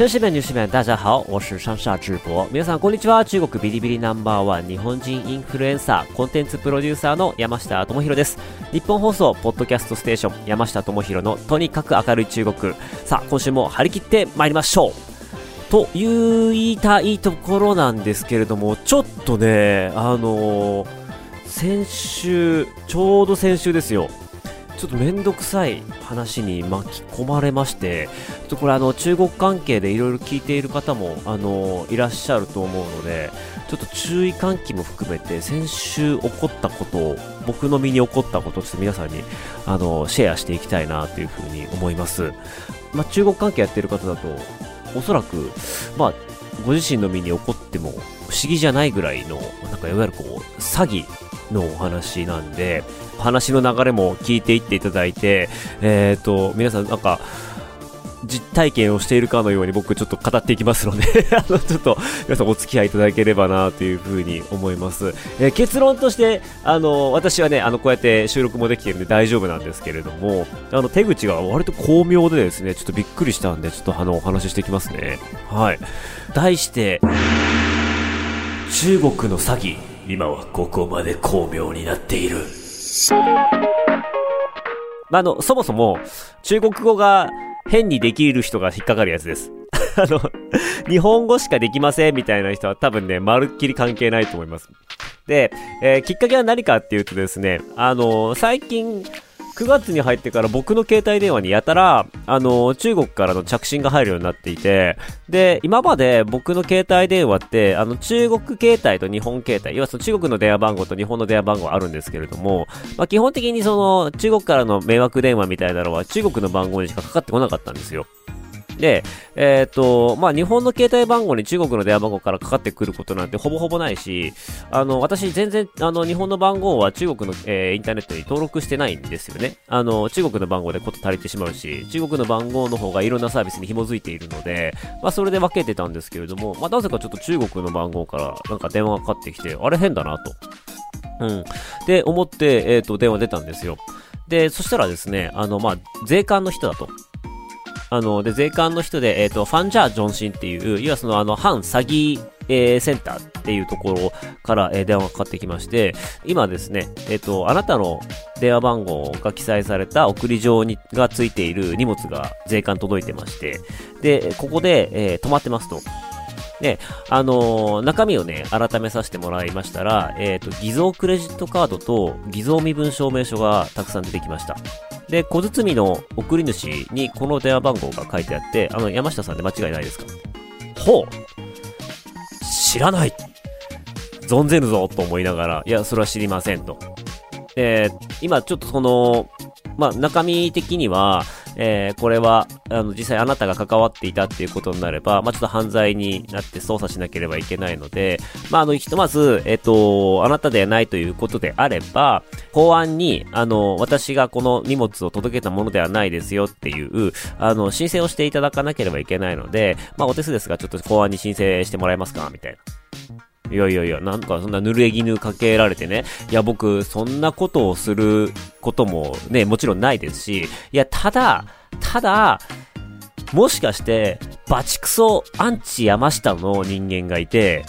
中国。绅士们、女士们，大家好，我是上下智博。皆さんこんにちは。中国ビリビリナンバーワン日本人インフルエンサーコンテンツプロデューサーの山下智博です。日本放送ポッドキャストステーション山下智博のとにかく明るい中国。さあ、今週も張り切って参りましょう。と言いたいところなんですけれども、ちょっとね、あのー先週、ちょうど先週ですよ。ちょっとめんどくさい話に巻き込まれまして、ちょっとこれあの中国関係でいろいろ聞いている方もあのいらっしゃると思うので、ちょっと注意喚起も含めて先週起こったことを、僕の身に起こったことをちょっと皆さんにあのシェアしていきたいなというふうに思います。まあ、中国関係やってる方だと、おそらく、まあ、ご自身の身に起こっても不思議じゃないぐらいの、なんかいわゆるこう、詐欺のお話なんで、話の流れも聞いていっていただいて、えっ、と、皆さんなんか、実体験をしているかのように僕ちょっと語っていきますので あの、ちょっと皆さんお付き合いいただければなというふうに思います。えー結論として、あの、私はね、あの、こうやって収録もできているんで大丈夫なんですけれども、あの、手口が割と巧妙でですね、ちょっとびっくりしたんで、ちょっとあの、お話ししていきますね。はい。題して、中国の詐欺、今はここまで巧妙になっている。まあ、あの、そもそも、中国語が変にできる人が引っかかるやつです。あの、日本語しかできませんみたいな人は多分ね、まるっきり関係ないと思います。で、えーきっかけは何かっていうとですね、あの、最近、9月に入ってから僕の携帯電話にやたら、あの、中国からの着信が入るようになっていて、で、今まで僕の携帯電話って、あの、中国携帯と日本携帯、要はその中国の電話番号と日本の電話番号あるんですけれども、まあ、基本的にその、中国からの迷惑電話みたいなのは中国の番号にしかかかってこなかったんですよ。で、えっ、と、まあ、日本の携帯番号に中国の電話番号からかかってくることなんてほぼほぼないし、あの、私全然、あの、日本の番号は中国の、えーインターネットに登録してないんですよね。あの、中国の番号でこと足りてしまうし、中国の番号の方がいろんなサービスに紐づいているので、まあ、それで分けてたんですけれども、まあ、なぜかちょっと中国の番号からなんか電話がかかってきて、あれ変だなと。うん。で、思って、えっ、と、電話出たんですよ。で、そしたらですね、あの、まあ、税関の人だと。あの、で、税関の人で、えっ、と、ファンジャー・ジョンシンっていう、要はその、あの、反詐欺、えーセンターっていうところから、えー電話がかかってきまして、今ですね、えっ、と、あなたの電話番号が記載された送り状にがついている荷物が税関届いてまして、で、ここで、えー止まってますと。で、あのー中身をね、改めさせてもらいましたら、えっ、と、偽造クレジットカードと偽造身分証明書がたくさん出てきました。で、小包の送り主にこの電話番号が書いてあって、あの、山下さんで間違いないですか？ほう。知らない。存ぜるぞと思いながら、いや、それは知りませんと。え今ちょっとその、まあ、中身的には、えーこれは、あの、実際あなたが関わっていたっていうことになれば、まあ、ちょっと犯罪になって捜査しなければいけないので、まあ、あの、ひとまず、えっ、と、あなたではないということであれば、公安に、あの、私がこの荷物を届けたものではないですよっていう、あの、申請をしていただかなければいけないので、まあ、お手数ですが、ちょっと公安に申請してもらえますかみたいな。いやいやいや、なんかそんな濡れ衣かけられてね。いや、僕、そんなことをすることもね、もちろんないですし、いや、ただ、ただ、もしかして、バチクソアンチ山下の人間がいて、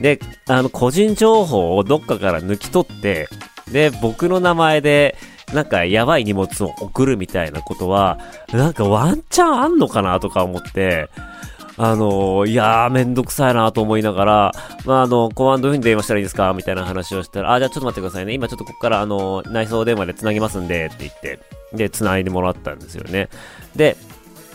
で、あの、個人情報をどっかから抜き取って、で、僕の名前で、なんかやばい荷物を送るみたいなことは、なんかワンチャンあんのかなとか思って、あのいやー、めんどくさいなと思いながら、まあ、あの、公安どういう風に電話したらいいですか？みたいな話をしたら、あ、じゃあちょっと待ってくださいね。今ちょっとここから、あの、内装電話で繋ぎますんで、って言って、で、繋いでもらったんですよね。で、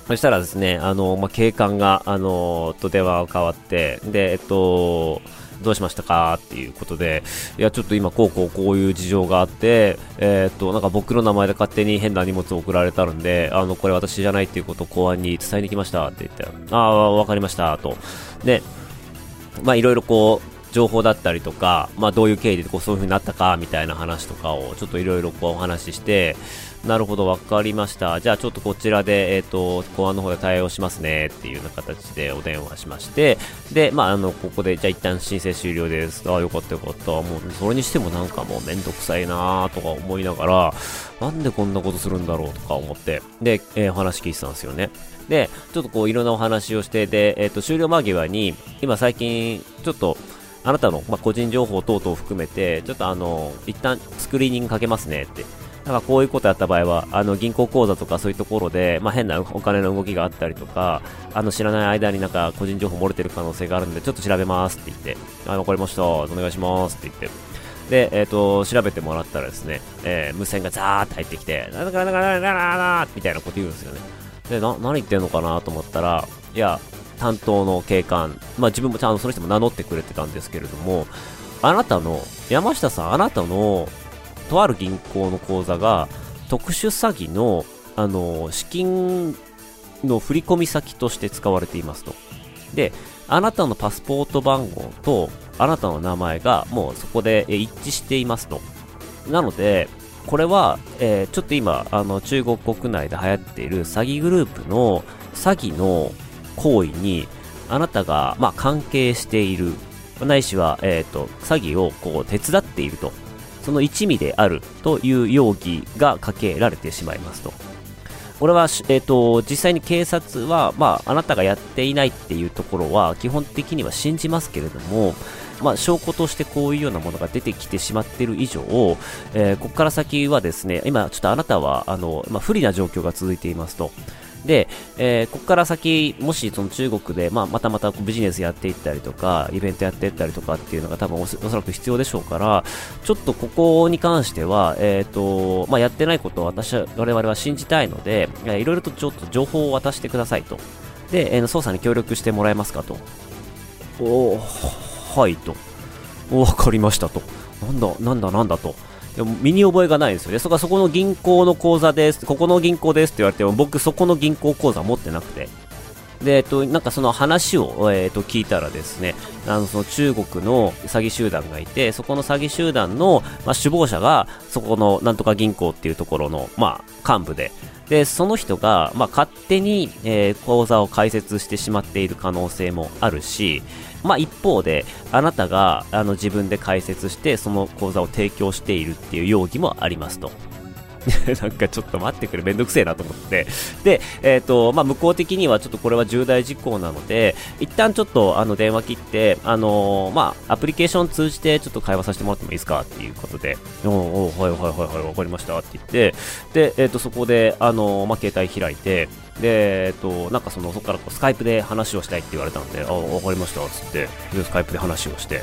そしたらですね、あの、まあ、警官が、あの、と電話が変わって、で、えっと、どうしましたかっていうことで、いや、ちょっと今、こうこうこういう事情があって、えーっと、なんか僕の名前で勝手に変な荷物を送られたんで、あの、これ私じゃないっていうことを公安に伝えに来ましたって言って、ああ、わかりました、と。で、まあ、いろいろこう、情報だったりとか、まあ、どういう経緯でこうそういう風になったかみたいな話とかをちょっといろいろこうお話ししてなるほど、わかりました。じゃあちょっとこちらで、えっ、ー、と、公安の方で対応しますねっていうような形でお電話しまして、で、まあ、あの、ここで、じゃあ一旦申請終了です。ああ、よかったよかった。もう、それにしてもなんかもうめんどくさいなとか思いながら、なんでこんなことするんだろうとか思って、で、えー、お話聞いてたんですよね。で、ちょっとこういろんなお話をして、で、えっ、ー、と、終了間際に、今最近、ちょっと、あなたの、まあ、個人情報等々を含めて、ちょっとあの、一旦スクリーニングかけますねってなんかこういうことやった場合は、あの銀行口座とかそういうところで、まあ、変なお金の動きがあったりとか、あの知らない間になんか個人情報漏れてる可能性があるんで、ちょっと調べますって言って、あ、わかりました、お願いしますって言って、で、えっ、ー、と、調べてもらったらですね、えー、無線がザーって入ってきて、なんだかなんだかなんだかなみたいなこと言うんですよね。で、な、何言ってんのかなと思ったら、いや、担当の警官、まあ自分もちゃんとその人も名乗ってくれてたんですけれども、あなたの、山下さん、あなたのとある銀行の口座が特殊詐欺の、あの、資金の振込先として使われていますと。で、あなたのパスポート番号とあなたの名前がもうそこで一致していますと。なので、これは、えー、ちょっと今、あの、中国国内で流行っている詐欺グループの詐欺の行為に、あなたが、まあ、関係している、ないしは、えっ、ー、と、詐欺をこう手伝っているとその一味であるという容疑がかけられてしまいますと。これは、えっ、ー、と、実際に警察は、まあ、あなたがやっていないっていうところは、基本的には信じますけれども、まあ、証拠としてこういうようなものが出てきてしまっている以上、えー、ここから先はですね、今、ちょっとあなたは、あの、まあ、不利な状況が続いていますと。で、えー、ここから先、もしその中国で、まあ、またまたビジネスやっていったりとか、イベントやっていったりとかっていうのが多分おそらく必要でしょうから、ちょっとここに関しては、えっ、ー、と、まあ、やってないことを私は、我々は信じたいので、えー、いろいろとちょっと情報を渡してくださいと。で、えー、捜査に協力してもらえますかと。おはいと。わかりましたと。なんだ、なんだ、なんだと。でも身に覚えがないんですよね。そこはそこの銀行の口座です。ここの銀行ですって言われても、僕そこの銀行口座持ってなくて。で、えっと、なんかその話を、えっと、聞いたらですね、あの、その中国の詐欺集団がいて、そこの詐欺集団の、まあ、首謀者が、そこのなんとか銀行っていうところの、まあ、幹部で、で、その人が、まあ、勝手に、えー、口座を開設してしまっている可能性もあるし、まあ、一方で、あなたがあの自分で開設して、その講座を提供しているっていう容疑もありますと。なんかちょっと待ってくれ、めんどくせえなと思って。で、えっ、ー、と、まあ、向こう的にはちょっとこれは重大事項なので、一旦ちょっとあの電話切って、あのー、まあ、アプリケーション通じてちょっと会話させてもらってもいいですかっていうことで、おおはいはいはいはい、わかりました。って言って、で、えっ、ー、と、そこで、あのまあ、携帯開いて、で、えっと、なんかその、そこからこうスカイプで話をしたいって言われたんで、あ、わかりました、つって、スカイプで話をして、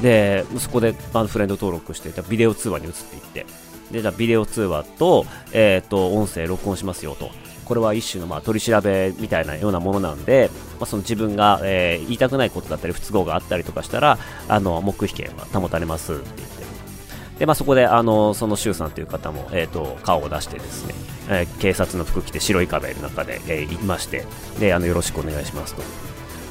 で、そこで、あの、フレンド登録して、ビデオ通話に移っていって、で、じゃあビデオ通話と、えっ、ー、と、音声録音しますよと。これは一種のまあ取り調べみたいなようなものなんで、まあ、その自分が、えー、言いたくないことだったり不都合があったりとかしたら、あの、黙秘権は保たれますって言って。で、まあ、そこで、あの、その周さんという方も、えっ、ー、と、顔を出してですね、えー、警察の服着て白い壁の中で、えー、いまして、で、あの、よろしくお願いしますと。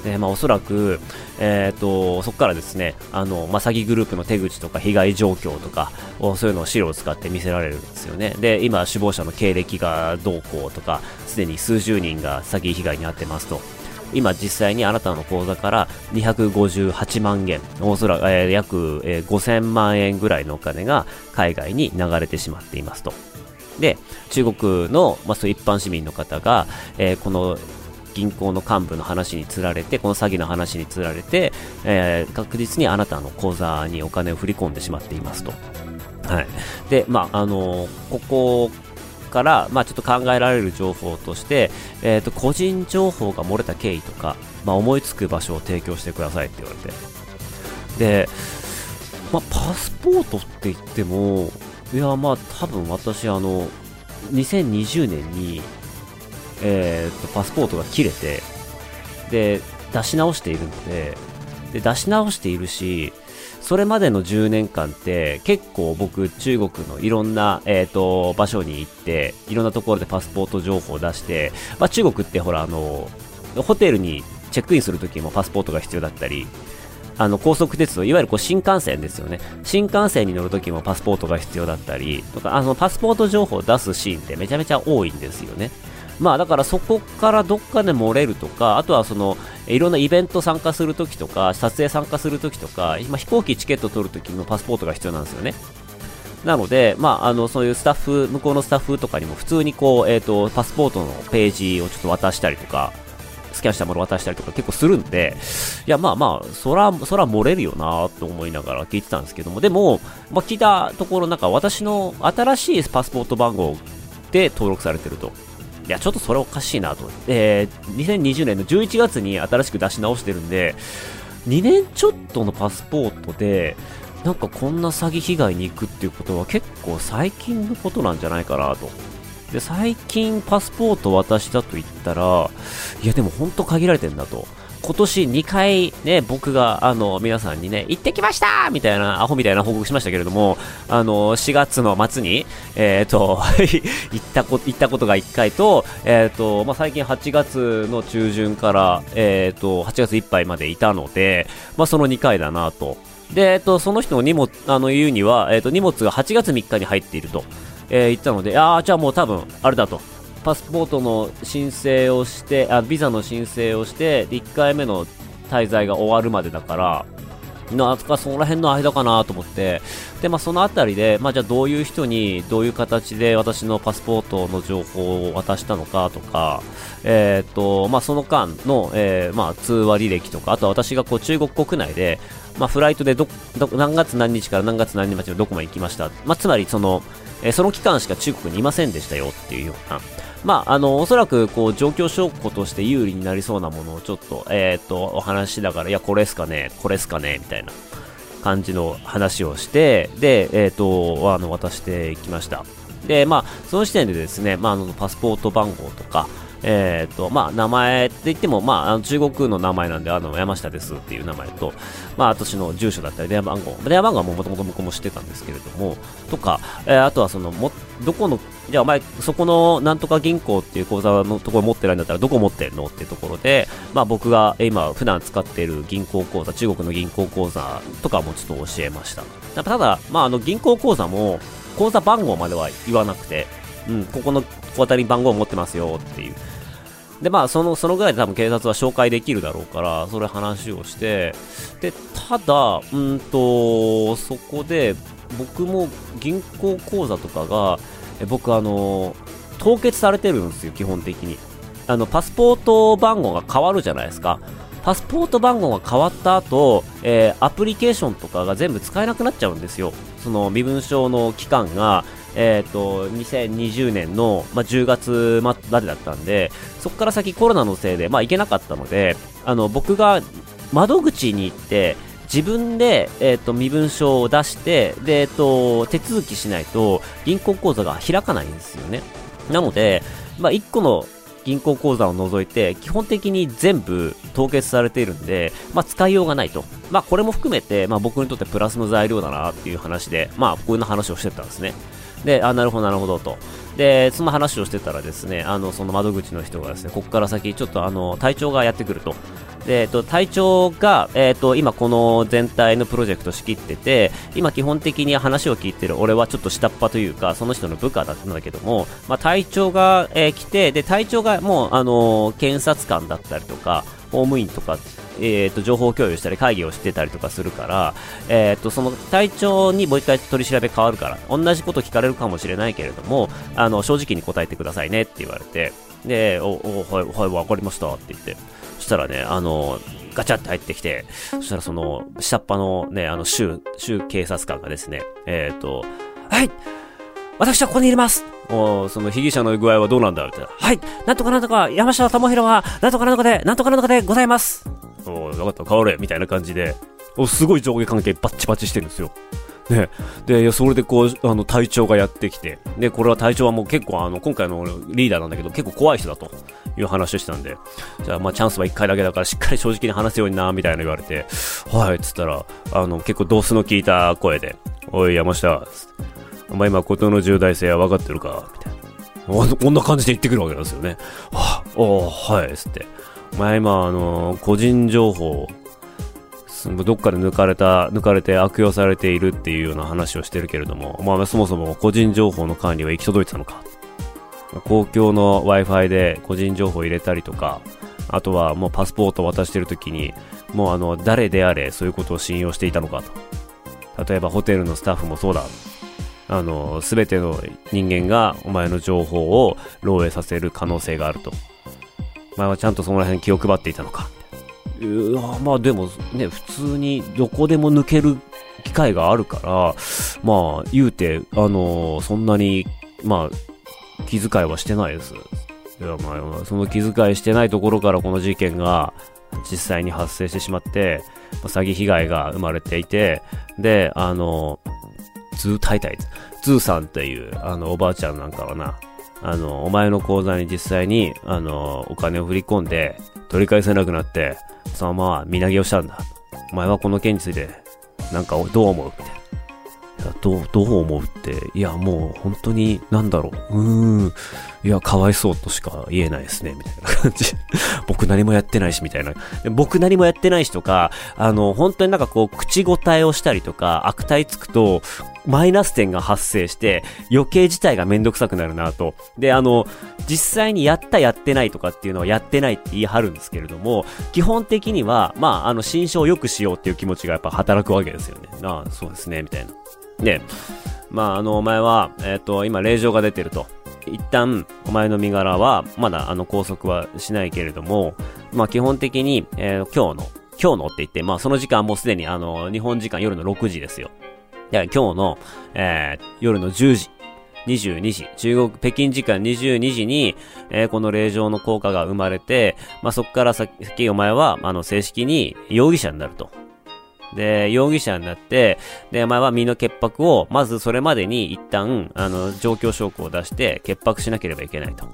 で、まあ、おそらく、え、ー、と、そこからですね、あの、まあ、詐欺グループの手口とか被害状況とか、そういうのを資料を使って見せられるんですよね。で、今、首謀者の経歴がどうこうとか、すでに数十人が詐欺被害に遭ってますと。今実際にあなたの口座から258万元、おそらく、えー、約、えー、5000万円ぐらいのお金が海外に流れてしまっていますと。で、中国の、まあ、そう一般市民の方が、えー、この銀行の幹部の話につられて、この詐欺の話につられて、えー、確実にあなたの口座にお金を振り込んでしまっていますと。はい。で、まあ、あのー、ここから、まあ、ちょっと考えられる情報として、えっ、ー、と、個人情報が漏れた経緯とか、まあ、思いつく場所を提供してくださいって言われて。で、まあ、パスポートって言っても、いや、まあ、多分私、あの、2020年にえー、とパスポートが切れてで出し直しているのでで出し直しているしそれまでの10年間って結構僕中国のいろんな、えーと、場所に行っていろんなところでパスポート情報を出して、まあ、中国ってほらあのホテルにチェックインするときもパスポートが必要だったりあの、高速鉄道、いわゆるこう新幹線ですよね。新幹線に乗るときもパスポートが必要だったり、とか、あの、パスポート情報を出すシーンってめちゃめちゃ多いんですよね。まあだからそこからどっかで漏れるとか、あとはその、いろんなイベント参加するときとか、撮影参加するときとか、今飛行機チケット取るときのパスポートが必要なんですよね。なので、まあ、あの、そういうスタッフ、向こうのスタッフとかにも普通にこう、えっ、ー、と、パスポートのページをちょっと渡したりとか、スキャンしたもの渡したりとか結構するんで、いや、まあまあ、そら、そら漏れるよなと思いながら聞いてたんですけども、でも、まあ、聞いたところ、なんか私の新しいパスポート番号で登録されてると。いや、ちょっとそれおかしいなと。えー、2020年の11月に新しく出し直してるんで、2年ちょっとのパスポートで、なんかこんな詐欺被害に行くっていうことは結構最近のことなんじゃないかなと。で、最近パスポート渡したと言ったら、いやでも本当限られてんだと。今年2回ね、僕が、あの、皆さんにね、行ってきましたみたいな、アホみたいな報告しましたけれども、あの、4月の末に、えっ、ー、と、行ったこ、行ったことが1回と、えっ、ー、と、まあ、最近8月の中旬から、えっ、ー、と、8月いっぱいまでいたので、まあ、その2回だなと。で、えっ、と、その人の荷物、あの、言うには、えっ、と、荷物が8月3日に入っていると、え言ったので、ああ、じゃあもう多分、あれだと。パスポートの申請をして、あ、ビザの申請をして、1回目の滞在が終わるまでだから、なんかその辺の間かなと思って、で、まあそのあたりで、まあじゃあどういう人にどういう形で私のパスポートの情報を渡したのかとか、えっ、と、まあその間の、えー、まあ通話履歴とか、あとは私がこう中国国内で、まあフライトでど、ど、何月何日から何月何日までどこまで行きました。まあつまりその、えー、その期間しか中国にいませんでしたよっていうような、まあ、あの、おそらく、こう、状況証拠として有利になりそうなものをちょっと、えっ、ー、と、お話しながら、いや、これっすかね、これっすかね、みたいな感じの話をして、で、えっ、ー、と、あの、渡していきました。で、まあ、その時点でですね、まあ、あの、パスポート番号とか、えっ、ー、と、まあ、名前って言っても、まあ、中国の名前なんで、あの、山下ですっていう名前と、まあ、私の住所だったり、電話番号、電話番号はもともと僕も知ってたんですけれども、とか、えー、あとはその、も、どこの、じゃあお前、そこのなんとか銀行っていう口座のところ持ってないんだったらどこ持ってんのっていうところで、まあ僕が今普段使っている銀行口座、中国の銀行口座とかもちょっと教えました。ただ、まああの銀行口座も口座番号までは言わなくて、うん、ここの口座に番号を持ってますよっていう。で、まあ、その、そのぐらいで多分警察は紹介できるだろうから、それ話をして、で、ただ、うんと、そこで、僕も銀行口座とかが、え僕、あの、凍結されてるんですよ、基本的に。あの、パスポート番号が変わるじゃないですか。パスポート番号が変わった後、えー、アプリケーションとかが全部使えなくなっちゃうんですよ。その身分証の期間が、えっ、ー、と、2020年の、まあ、10月までだったんで、そこから先コロナのせいで、まあ、行けなかったので、あの、僕が窓口に行って、自分で、え、ー、と、身分証を出して、で、え、ー、と、手続きしないと、銀行口座が開かないんですよね。なので、まあ、1個の銀行口座を除いて、基本的に全部凍結されているんで、まあ、使いようがないと。まあ、これも含めて、まあ、僕にとってプラスの材料だなっていう話で、まあ、こういう話をしてたんですね。で、あ、なるほど、なるほどと。で、その話をしてたらですね、あの、その窓口の人がですね、ここから先、ちょっとあの、隊長がやってくると。で、えっと、隊長が、えっと、今この全体のプロジェクト仕切ってて、今基本的に話を聞いてる俺はちょっと下っ端というか、その人の部下だったんだけども、まあ、隊長が、えー、来て、で、隊長がもう、あのー、検察官だったりとか、公務員とかえーと、情報共有したり会議をしてたりとかするから、えーと、その隊長にもう一回取り調べ変わるから同じこと聞かれるかもしれないけれどもあの正直に答えてくださいねって言われてでおおはいはい分かりましたって言ってそしたらねあのガチャって入ってきてそしたらその下っ端のねあの州州警察官がですねえっ、ー、とはい私はここにいますおその被疑者の具合はどうなんだみたいな。はい。なんとかなんとか、山下智弘は、なんとかなんとかで、なんとかなんとかでございます。お分かった、変われ、みたいな感じで、すごい上下関係バッチバチしてるんですよ。ね、で、それでこう、あの、隊長がやってきて、で、これは隊長はもう結構、あの、今回のリーダーなんだけど、結構怖い人だという話をしたんで、じゃあ、まあ、チャンスは1回だけだから、しっかり正直に話すようにな、みたいな言われて、はい、つったら、あの、結構ドスの効いた声で、おい、山下、お前今、ことの重大性は分かってるか？みたいな。こんな感じで言ってくるわけなんですよね。はあ、おはい、つって。前今、あの、個人情報、どっかで抜かれた、抜かれて悪用されているっていうような話をしてるけれども、まあそもそも個人情報の管理は行き届いてたのか。公共の Wi-Fi で個人情報を入れたりとか、あとはもうパスポートを渡してる時に、もうあの、誰であれそういうことを信用していたのかと。例えばホテルのスタッフもそうだ。あの、すべての人間がお前の情報を漏洩させる可能性があると。前はちゃんとその辺気を配っていたのか。うわまあでもね、普通にどこでも抜ける機会があるから、まあ言うて、あのそんなに、まあ、気遣いはしてないです。いやまあ、その気遣いしてないところからこの事件が実際に発生してしまって、詐欺被害が生まれていて、で、あの、ズータイタイズーさんっていう、あの、おばあちゃんなんかはな、あの、お前の口座に実際に、あの、お金を振り込んで、取り返せなくなって、そのまま身投げをしたんだ。お前はこの件について、なんかどう思う？みたいな。どう、どう思うって、いや、もう本当に、なんだろう。うーん。いや、かわいそうとしか言えないですね、みたいな感じ。僕何もやってないし、みたいな。僕何もやってないしとか、あの、本当になんかこう、口答えをしたりとか、悪態つくと、マイナス点が発生して、余計自体がめんどくさくなるなと。で、あの、実際にやったやってないとかっていうのはやってないって言い張るんですけれども、基本的には、まあ、あの、心象を良くしようっていう気持ちがやっぱ働くわけですよね。ああ、そうですね、みたいな。で、まあ、あの、お前は、えっ、ー、と、今、令状が出てると。一旦、お前の身柄は、まだ、あの、拘束はしないけれども、まあ、基本的に、えー、今日の、今日のって言って、まあ、その時間もうすでに、あの、日本時間夜の6時ですよ。で、今日の、えー、夜の10時、22時、中国、北京時間22時に、えー、この令状の効果が生まれて、まあ、そこから先、お前は、あの、正式に容疑者になると。で、容疑者になって、で、お前は身の潔白を、まずそれまでに一旦、あの、状況証拠を出して、潔白しなければいけないと。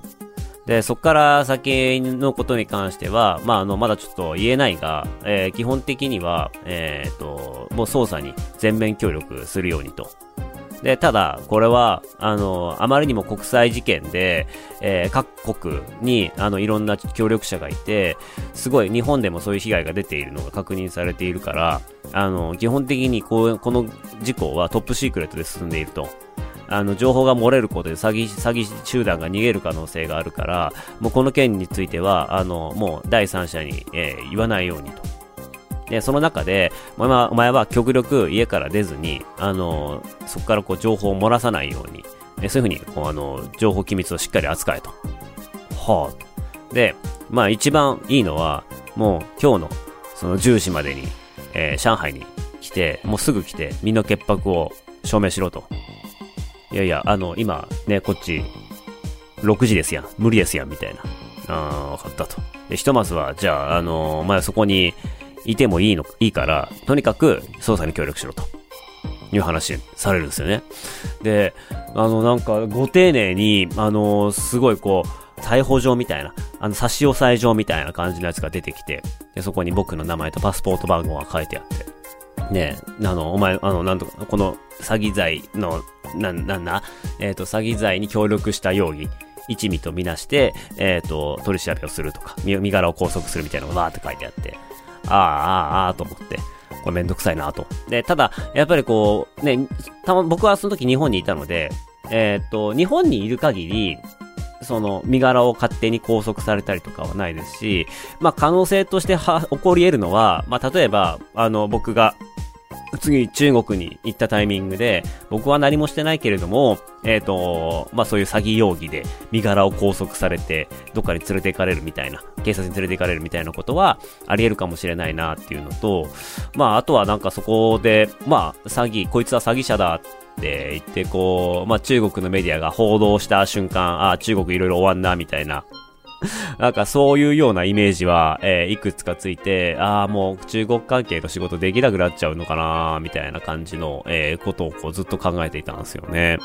で、そこから先のことに関しては、まあ、あの、まだちょっと言えないが、えー、基本的には、えっ、ー、と、もう捜査に全面協力するようにと。で、ただ、これは、あの、あまりにも国際事件で、えー、各国に、あの、いろんな協力者がいて、すごい日本でもそういう被害が出ているのが確認されているから、あの、基本的にこう、この事故はトップシークレットで進んでいると。あの、情報が漏れることで詐欺、詐欺集団が逃げる可能性があるから、もうこの件については、あの、もう第三者に、えー、言わないようにと。で、その中で、お前は、お前は極力家から出ずに、あの、そこからこう情報を漏らさないように、えそういうふうに、こう、あの、情報機密をしっかり扱えと。はあ。で、まあ一番いいのは、もう今日の、その10時までに、えー、上海に来て、もうすぐ来て、身の潔白を証明しろと。いやいや、あの、今、ね、こっち、6時ですやん。無理ですやん、みたいな。ああ、わかったと。で、ひとまずは、じゃあ、あのー、お前そこにいてもいいの、いいから、とにかく捜査に協力しろと。いう話されるんですよね。で、あの、なんか、ご丁寧に、あの、すごいこう、逮捕状みたいな、あの、差し押さえ状みたいな感じのやつが出てきて、で、そこに僕の名前とパスポート番号が書いてあって、ねあの、お前、あの、なんとか、この詐欺罪のな、なんだ？えっ、ー、と、詐欺罪に協力した容疑、一味とみなして、えっ、ー、と、取り調べをするとか、身柄を拘束するみたいなのがわーって書いてあって、ああ、ああ、ああ、と思って、これめんどくさいなと。で、ただ、やっぱりこう、ね、た、僕はその時日本にいたので、えっ、と、日本にいる限り、その、身柄を勝手に拘束されたりとかはないですし、まあ、可能性としては、起こり得るのは、まあ、例えば、あの、僕が、次中国に行ったタイミングで、僕は何もしてないけれども、えっ、ー、と、まあそういう詐欺容疑で身柄を拘束されて、どっかに連れて行かれるみたいな、警察に連れて行かれるみたいなことはあり得るかもしれないなっていうのと、まああとはなんかそこで、まあ詐欺、こいつは詐欺者だって言って、こう、まあ中国のメディアが報道した瞬間、ああ、中国いろいろ終わんな、みたいな なんかそういうようなイメージは、えー、いくつかついて、ああ、もう中国関係の仕事できなくなっちゃうのかなみたいな感じの、えー、ことをこうずっと考えていたんですよね。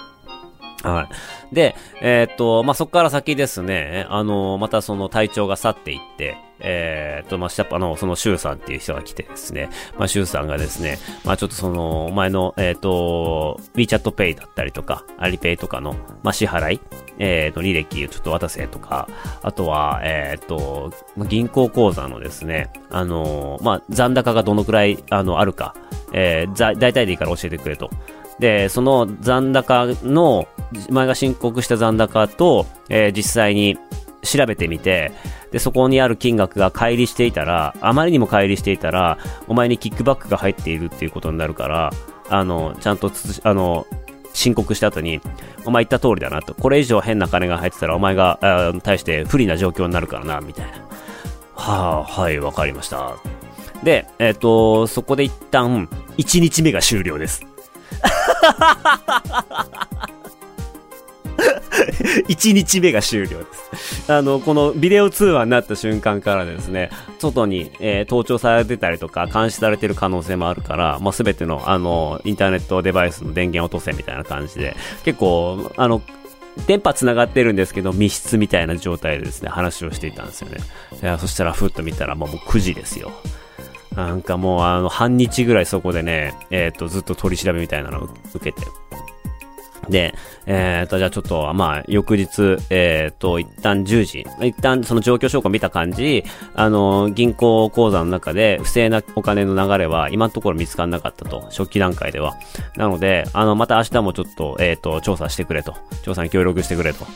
はい。で、えー、っと、まあ、そこから先ですね、あの、またその体調が去っていって、えー、と、まあ、下っ端の、その、シュウさんっていう人が来てですね、まあ、シュウさんがですね、まあ、ちょっとその、お前の、えっ、と、WeChat Pay だったりとか、アリペイとかの、まあ、支払い、えっ、と、履歴をちょっと渡せとか、あとは、えっ、と、銀行口座のですね、あのまあ、残高がどのくらい、あの、あるか、えー、大体でいいから教えてくれと。で、その残高の、前が申告した残高と、えー、実際に調べてみて、で、そこにある金額が乖離していたら、あまりにも乖離していたら、お前にキックバックが入っているっていうことになるから、あの、ちゃんと、あの、申告した後に、お前言った通りだなと。これ以上変な金が入ってたら、お前が、対して不利な状況になるからな、みたいな。はあ、はい、わかりました。で、えっ、ー、と、そこで一旦、1日目が終了です。1日目が終了です。あの、このビデオ通話になった瞬間からですね、外に、えー、盗聴されてたりとか、監視されてる可能性もあるから、まあ、全ての、あの、インターネットデバイスの電源落とせみたいな感じで、結構、あの、電波繋がってるんですけど、密室みたいな状態でですね、話をしていたんですよね。いやそしたら、ふっと見たら、もう9時ですよ。なんかもう、あの、半日ぐらいそこでね、えっ、と、ずっと取り調べみたいなのを受けて、で、えっ、ー、と、じゃあちょっと、まあ、翌日、えっ、ー、と、一旦10時、一旦その状況証拠見た感じ、あの、銀行口座の中で不正なお金の流れは今のところ見つからなかったと、初期段階では。なので、あの、また明日もちょっと、えっ、ー、と、調査してくれと。調査に協力してくれと。っ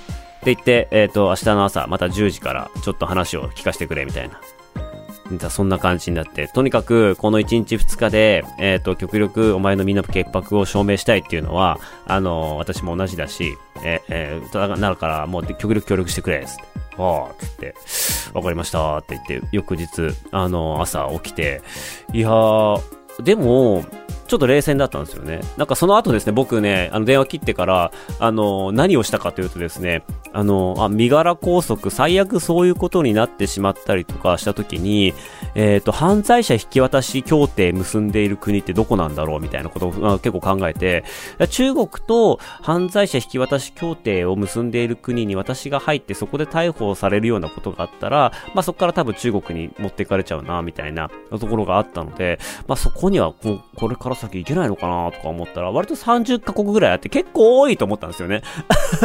て言って、えっ、と、明日の朝、また10時からちょっと話を聞かせてくれみたいな。そんな感じになって、とにかくこの1日2日で、えっ、ー、と、極力お前のみんな潔白を証明したいっていうのは、あのー、私も同じだし、え、えー、なるからもう極力協力してくれ、つって。ああ、つって、わかりましたって言って、翌日、あの朝起きて、いやー、でも、ちょっと冷静だったんですよね。なんかその後ですね、僕ね、あの電話切ってから、あの、何をしたかというとですね、あの、あ、身柄拘束、最悪そういうことになってしまったりとかした時に、えっ、ー、と、犯罪者引き渡し協定結んでいる国ってどこなんだろうみたいなことを、まあ、結構考えて、中国と犯罪者引き渡し協定を結んでいる国に私が入ってそこで逮捕されるようなことがあったら、まあそこから多分中国に持っていかれちゃうな、みたいなところがあったので、まあそこにはここれから先行けないのかなとか思ったら、割と30カ国ぐらいあって結構多いと思ったんですよね。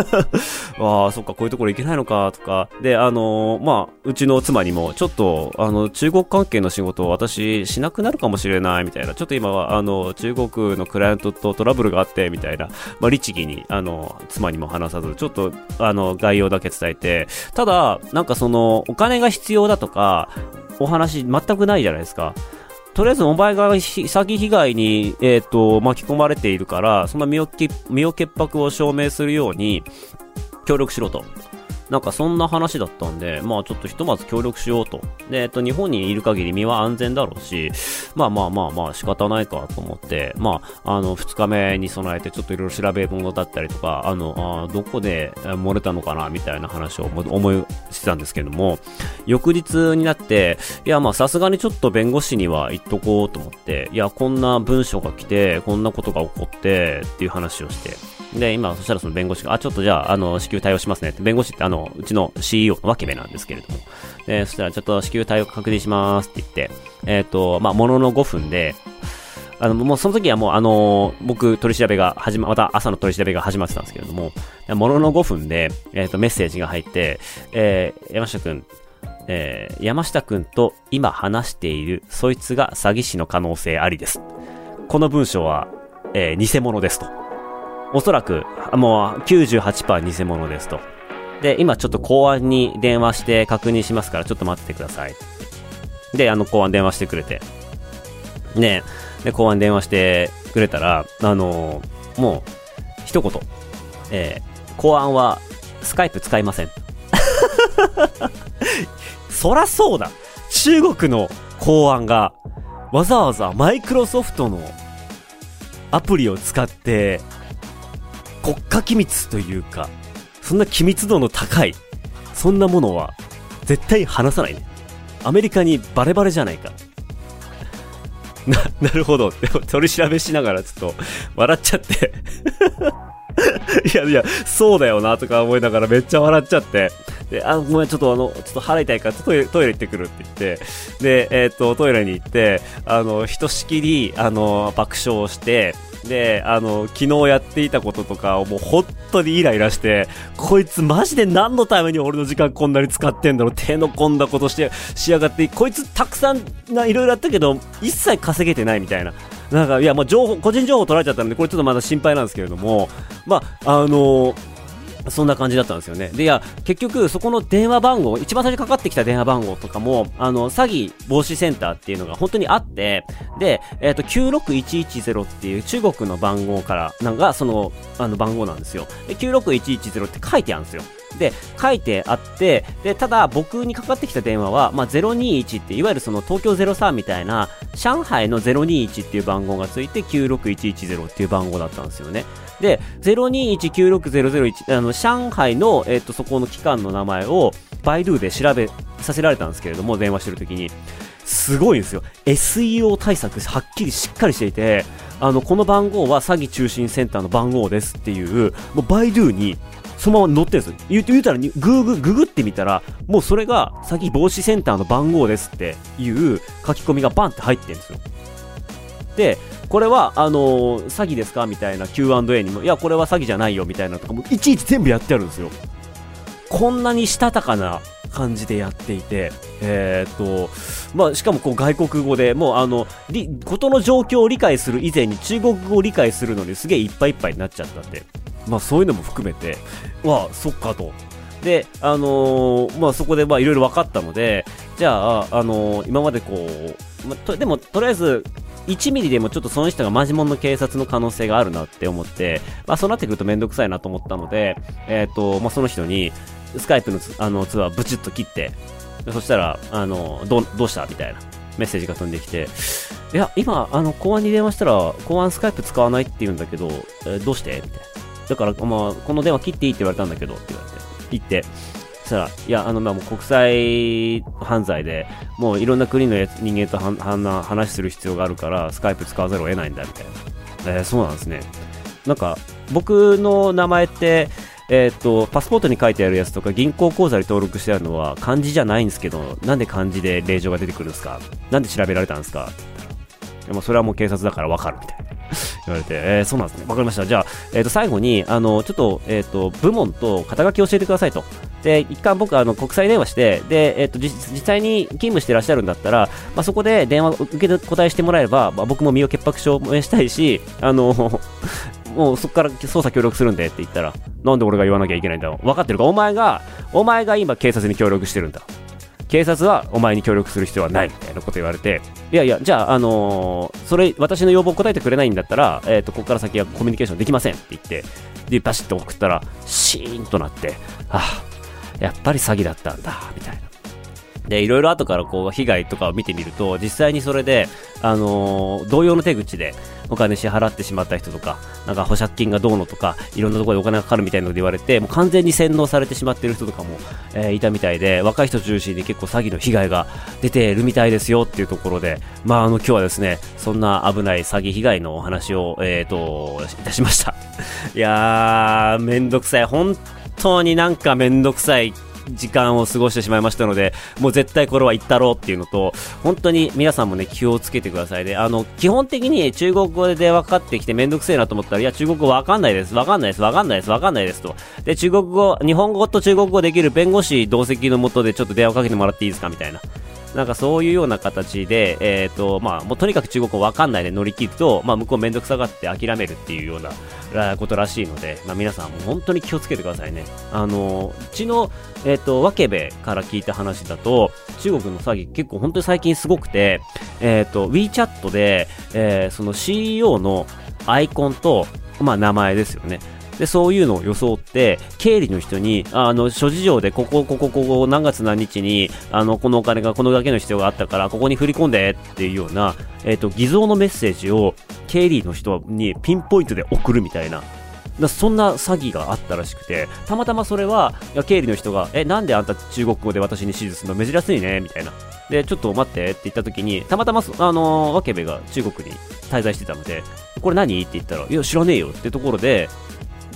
ああ、そっか、こういうところ行けないのかとか。で、あのー、まあ、うちの妻にも、ちょっと、あの、中国関係の仕事を私しなくなるかもしれないみたいな。ちょっと今は、あの、中国のクライアントとトラブルがあってみたいな。まあ、律儀に、あの、妻にも話さず、ちょっと、あの、概要だけ伝えて。ただ、なんかその、お金が必要だとか、お話全くないじゃないですか。とりあえずお前が詐欺被害に、えっ、ー、と、巻き込まれているから、その身を身を潔白を証明するように、協力しろと。なんかそんな話だったんで、まあちょっとひとまず協力しようと。で、えっと、日本にいる限り身は安全だろうし、まあまあまあまあ仕方ないかと思って、まあ、あの、二日目に備えてちょっといろいろ調べ物だったりとか、あの、あどこで漏れたのかなみたいな話を思いしてたんですけども、翌日になって、いやまあさすがにちょっと弁護士には言っとこうと思って、いやこんな文章が来て、こんなことが起こってっていう話をして、で、今、そしたらその弁護士が、あ、ちょっとじゃあ、あの、支給対応しますねって、弁護士ってあの、うちの CEO のわけ目なんですけれども、で、そしたらちょっと支給対応確認しますって言って、えっ、ー、と、まあ、ものの5分で、あの、もうその時はもうあの、僕取り調べが始ま、また朝の取り調べが始まってたんですけれども、ものの5分で、えっ、ー、と、メッセージが入って、えー、山下くん、えー、山下くんと今話している、そいつが詐欺師の可能性ありです。この文章は、えー、偽物ですと。おそらく、もう98%偽物ですと。で、今ちょっと公安に電話して確認しますから、ちょっと待っててください。で、あの、公安電話してくれて。ねで、公安電話してくれたら、あのー、もう、一言。えー、公安は、スカイプ使いません。そらそうだ中国の公安が、わざわざマイクロソフトのアプリを使って、国家機密というか、そんな機密度の高い、そんなものは、絶対話さないね。アメリカにバレバレじゃないか。な、なるほど。でも取り調べしながらちょっと笑っちゃって いやいや、そうだよなとか思いながらめっちゃ笑っちゃって。で、あ、ごめん、ちょっとあの、ちょっと腹痛いからトイレトイレ行ってくるって言って、で、えっ、と、トイレに行って、あの、ひとしきり、あの、爆笑をして、で、あの、昨日やっていたこととかをもう本当にイライラして、こいつマジで何のために俺の時間こんなに使ってんだろう、手の込んだことして、しやがって、こいつたくさんないろいろあったけど、一切稼げてないみたいな。なんか、いや、まあ、情報、個人情報取られちゃったので、これちょっとまだ心配なんですけれども、まあ、あのそんな感じだったんですよね。で、いや、結局、そこの電話番号、一番最初にかかってきた電話番号とかも、あの、詐欺防止センターっていうのが本当にあって、で、えっ、と、96110っていう中国の番号から、なんか、その、あの、番号なんですよ。で、96110って書いてあるんですよ。で、書いてあって、で、ただ僕にかかってきた電話は、まあ、021って、いわゆるその東京03みたいな、上海の021っていう番号がついて、96110っていう番号だったんですよね。で、02196001、あの、上海の、えっ、と、そこの機関の名前を、バイドゥで調べさせられたんですけれども、電話してるときに、すごいんですよ。SEO 対策、はっきりしっかりしていて、あの、この番号は詐欺中心センターの番号ですっていう、もうバイドゥに、そのまま載ってるんですよ。言う言うたら、ググ、ググってみたら、もうそれが詐欺防止センターの番号ですっていう書き込みがバンって入ってるんですよ。で、これは、あのー詐欺ですか？みたいな Q&A にも、いや、これは詐欺じゃないよみたいなとかも、いちいち全部やってあるんですよ。こんなにしたたかな感じでやっていて、えーっと、まあ、しかもこう外国語で、もうあの、り、ことの状況を理解する以前に中国語を理解するのにすげえいっぱいいっぱいになっちゃったんで、まあそういうのも含めて、わあ、そっかと。で、あのーまあそこでまあいろいろ分かったので、じゃあ、あのー今までこう、まあとでもとりあえず、1ミリでもちょっとその人がマジモンの警察の可能性があるなって思って、まあそうなってくるとめんどくさいなと思ったので、えっ、と、まあその人に、スカイプのつあの通話ブチッと切って、そしたら、あの、ど、どうした？みたいなメッセージが飛んできて、いや、今、あの、公安に電話したら、公安スカイプ使わないって言うんだけど、えーどうして？みたいな。だから、まあ、この電話切っていいって言われたんだけど、って言われて、言って、したら、いや、あの、まあ、もう国際犯罪で、もういろんな国のや人間とはんはんな話する必要があるから、スカイプ使わざるを得ないんだ、みたいな。えーそうなんですね。なんか、僕の名前って、えっ、と、パスポートに書いてあるやつとか、銀行口座に登録してあるのは漢字じゃないんですけど、なんで漢字で令状が出てくるんですか？なんで調べられたんですか？でもそれはもう警察だからわかるみたいな。言われて、えーそうなんですね。わかりました。じゃあ、えっ、と、最後に、あの、ちょっと、えっ、と、部門と肩書き教えてくださいと。で、一回僕、あの、国際電話して、で、えっ、と、実際に勤務してらっしゃるんだったら、まあ、そこで電話受け答えしてもらえれば、まあ、僕も身を潔白証明したいし、あの、もうそこから捜査協力するんでって言ったら、なんで俺が言わなきゃいけないんだろう分かってるか？お前が、お前が今警察に協力してるんだ。警察はお前に協力する必要はないみたいなこと言われて、いやいや、じゃあ、あのーそれ、私の要望を答えてくれないんだったら、えっ、と、ここから先はコミュニケーションできませんって言って、で、バシッと送ったら、シーンとなって、ああ、やっぱり詐欺だったんだ、みたいな。で、いろいろ後からこう、被害とかを見てみると、実際にそれで、あのー同様の手口でお金支払ってしまった人とか、なんか保釈金がどうのとか、いろんなところでお金がかかるみたいなので言われて、もう完全に洗脳されてしまっている人とかも、えーいたみたいで、若い人中心に結構詐欺の被害が出ているみたいですよっていうところで、まあ、あの、今日はですね、そんな危ない詐欺被害のお話を、えっ、と、いたしました。いやー、めんどくさい。本当になんかめんどくさい時間を過ごしてしまいましたので、もう絶対これは言ったろうっていうのと、本当に皆さんもね、気をつけてくださいね。あの、基本的に中国語で電話かかってきてめんどくせえなと思ったら、いや、中国語わかんないです、わかんないです、わかんないです、わかんないですと。で、中国語、日本語と中国語できる弁護士同席のもとでちょっと電話かけてもらっていいですか？みたいな。なんかそういうような形で、えっ、と、まあ、もうとにかく中国語わかんないで乗り切ると、まあ、向こうめんどくさがって諦めるっていうようなことらしいので、まあ、皆さん本当に気をつけてくださいね。あの、うちの、えっ、と、わけべから聞いた話だと、中国の詐欺結構本当に最近すごくて、えっ、と、WeChat で、えーその CEO のアイコンと、まあ、名前ですよね。で、そういうのを装って、経理の人に、あの、諸事情で、ここ、ここ、ここ、何月何日に、あの、このお金がこのだけの必要があったから、ここに振り込んでっていうような、えっ、と、偽造のメッセージを、経理の人にピンポイントで送るみたいな。そんな詐欺があったらしくて、たまたまそれは、経理の人が、え、なんであんた中国語で私に指示するの珍しいねみたいな。で、ちょっと待ってって言った時に、たまたま、あのー、わけべが中国に滞在してたので、これ何？って言ったら、いや、知らねえよってところで、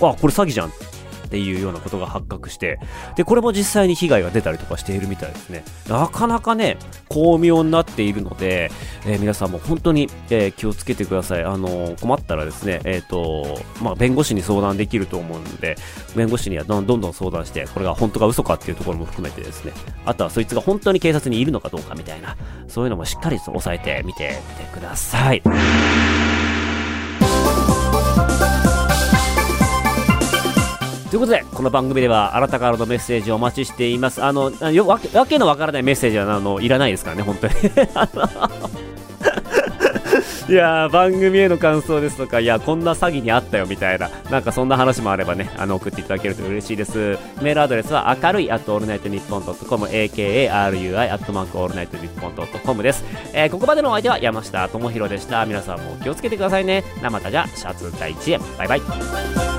あこれ詐欺じゃんっていうようなことが発覚して、で、これも実際に被害が出たりとかしているみたいですね。なかなかね、巧妙になっているので、えー、皆さんも本当に、えー、気をつけてください。あのー、困ったらですね、えっ、と、まあ、弁護士に相談できると思うので、弁護士にはどんどん相談して、これが本当か嘘かっていうところも含めてですね、あとはそいつが本当に警察にいるのかどうかみたいな、そういうのもしっかり押さえてみてみてください。ということで、この番組ではあなたからのメッセージをお待ちしています。あの、よわわけのわからないメッセージはあのいらないですからね、本当に。いや、番組への感想ですとか、いや、こんな詐欺にあったよみたいな、なんかそんな話もあればね、あの、送っていただけると嬉しいです。メールアドレスは、明るい、アットオールナイトニッポンドットコム、AKARUI、アットマークオールナイトニッポンドットコムです。えー、ここまでのお相手は山下智博でした。皆さんも気をつけてくださいね。生田じゃ、シャツ第一へ。バイバイ。